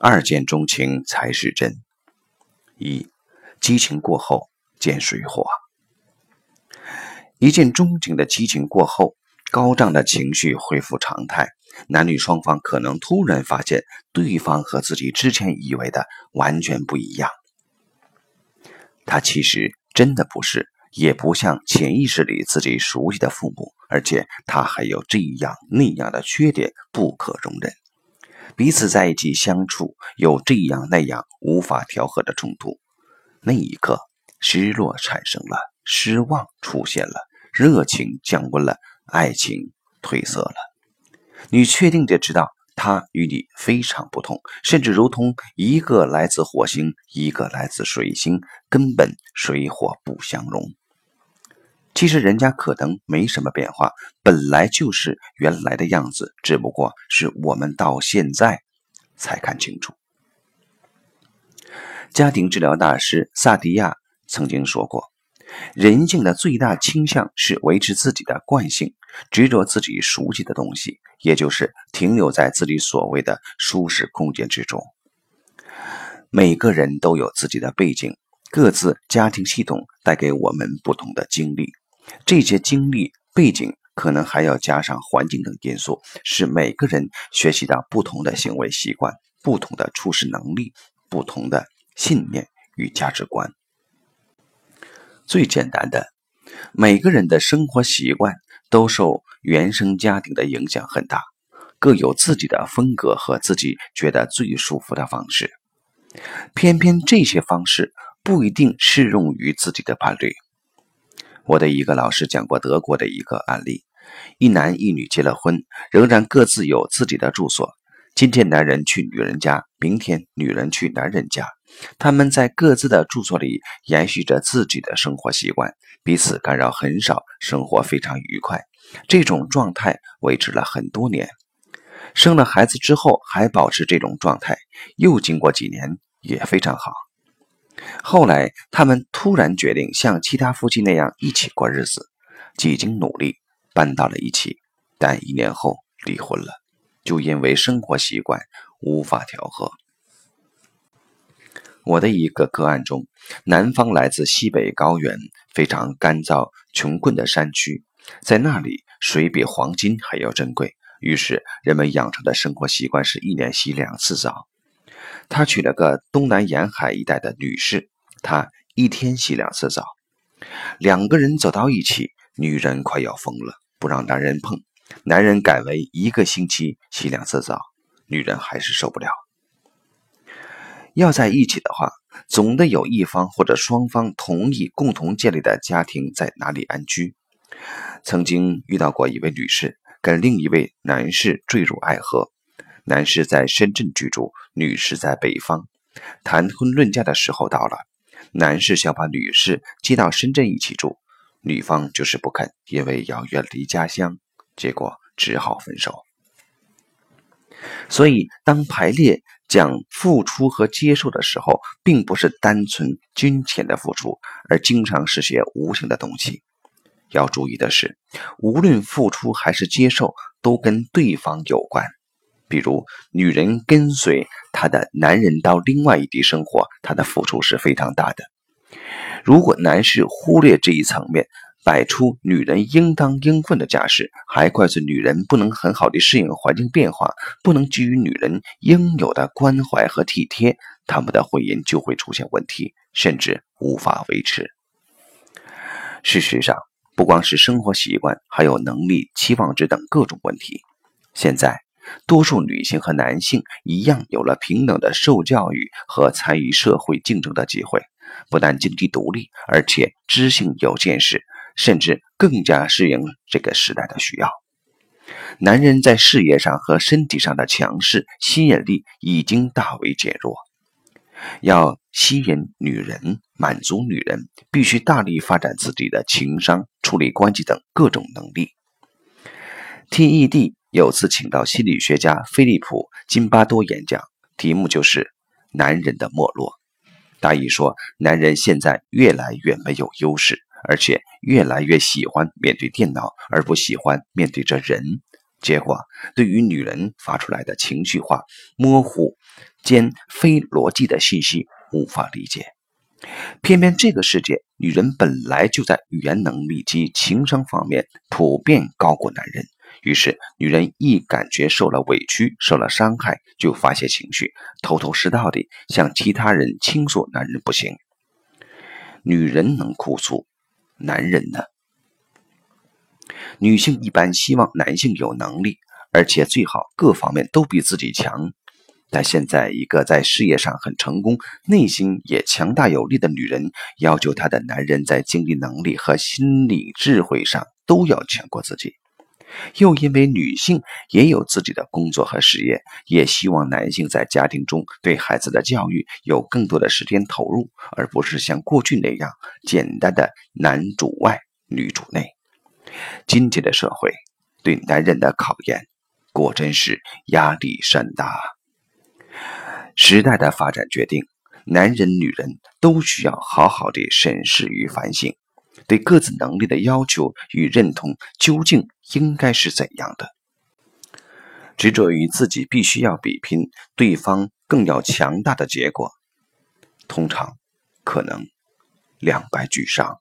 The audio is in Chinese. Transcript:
二见钟情才是真。一，激情过后见水火。一见钟情的激情过后，高涨的情绪恢复常态，男女双方可能突然发现对方和自己之前以为的完全不一样。他其实真的不是，也不像潜意识里自己熟悉的父母，而且他还有这样那样的缺点不可容忍。彼此在一起相处，有这样那样无法调和的冲突。那一刻，失落产生了，失望出现了，热情降温了，爱情褪色了。你确定的知道，他与你非常不同，甚至如同一个来自火星，一个来自水星，根本水火不相容。其实人家可能没什么变化，本来就是原来的样子，只不过是我们到现在才看清楚。家庭治疗大师萨提亚曾经说过：“人性的最大倾向是维持自己的惯性，执着自己熟悉的东西，也就是停留在自己所谓的舒适空间之中。”每个人都有自己的背景，各自家庭系统带给我们不同的经历。这些经历背景可能还要加上环境等因素，使每个人学习到不同的行为习惯、不同的处事能力、不同的信念与价值观。最简单的，每个人的生活习惯都受原生家庭的影响很大，各有自己的风格和自己觉得最舒服的方式。偏偏这些方式不一定适用于自己的伴侣。我的一个老师讲过德国的一个案例：一男一女结了婚，仍然各自有自己的住所。今天男人去女人家，明天女人去男人家。他们在各自的住所里延续着自己的生活习惯，彼此干扰很少，生活非常愉快。这种状态维持了很多年。生了孩子之后还保持这种状态，又经过几年也非常好。后来，他们突然决定像其他夫妻那样一起过日子，几经努力搬到了一起，但一年后离婚了，就因为生活习惯无法调和。我的一个个案中，男方来自西北高原，非常干燥穷困的山区，在那里水比黄金还要珍贵，于是人们养成的生活习惯是一年洗两次澡。他娶了个东南沿海一带的女士，他一天洗两次澡，两个人走到一起，女人快要疯了，不让男人碰。男人改为一个星期洗两次澡，女人还是受不了。要在一起的话，总得有一方或者双方同意共同建立的家庭在哪里安居。曾经遇到过一位女士跟另一位男士坠入爱河。男士在深圳居住，女士在北方。谈婚论嫁的时候到了，男士想把女士接到深圳一起住，女方就是不肯，因为要远离家乡，结果只好分手。所以，当排列讲付出和接受的时候，并不是单纯金钱的付出，而经常是些无形的东西。要注意的是，无论付出还是接受，都跟对方有关。比如，女人跟随她的男人到另外一地生活，她的付出是非常大的。如果男士忽略这一层面，摆出女人应当应分的架势，还怪罪女人不能很好的适应环境变化，不能给予女人应有的关怀和体贴，他们的婚姻就会出现问题，甚至无法维持。事实上，不光是生活习惯，还有能力、期望值等各种问题。现在。多数女性和男性一样，有了平等的受教育和参与社会竞争的机会，不但经济独立，而且知性有见识，甚至更加适应这个时代的需要。男人在事业上和身体上的强势吸引力已经大为减弱。要吸引女人、满足女人，必须大力发展自己的情商、处理关系等各种能力。TED。有次请到心理学家菲利普·金巴多演讲，题目就是“男人的没落”。大意说，男人现在越来越没有优势，而且越来越喜欢面对电脑，而不喜欢面对着人。结果，对于女人发出来的情绪化、模糊、兼非逻辑的信息无法理解。偏偏这个世界，女人本来就在语言能力及情商方面普遍高过男人。于是，女人一感觉受了委屈、受了伤害，就发泄情绪，头头是道地向其他人倾诉男人不行。女人能哭诉，男人呢？女性一般希望男性有能力，而且最好各方面都比自己强。但现在，一个在事业上很成功、内心也强大有力的女人，要求她的男人在经济能力和心理智慧上都要强过自己。又因为女性也有自己的工作和事业，也希望男性在家庭中对孩子的教育有更多的时间投入，而不是像过去那样简单的男主外女主内。今天的社会对男人的考验，果真是压力山大。时代的发展决定，男人、女人都需要好好的审视与反省，对各自能力的要求与认同究竟应该是怎样的？执着于自己必须要比拼对方更要强大的结果，通常可能两败俱伤。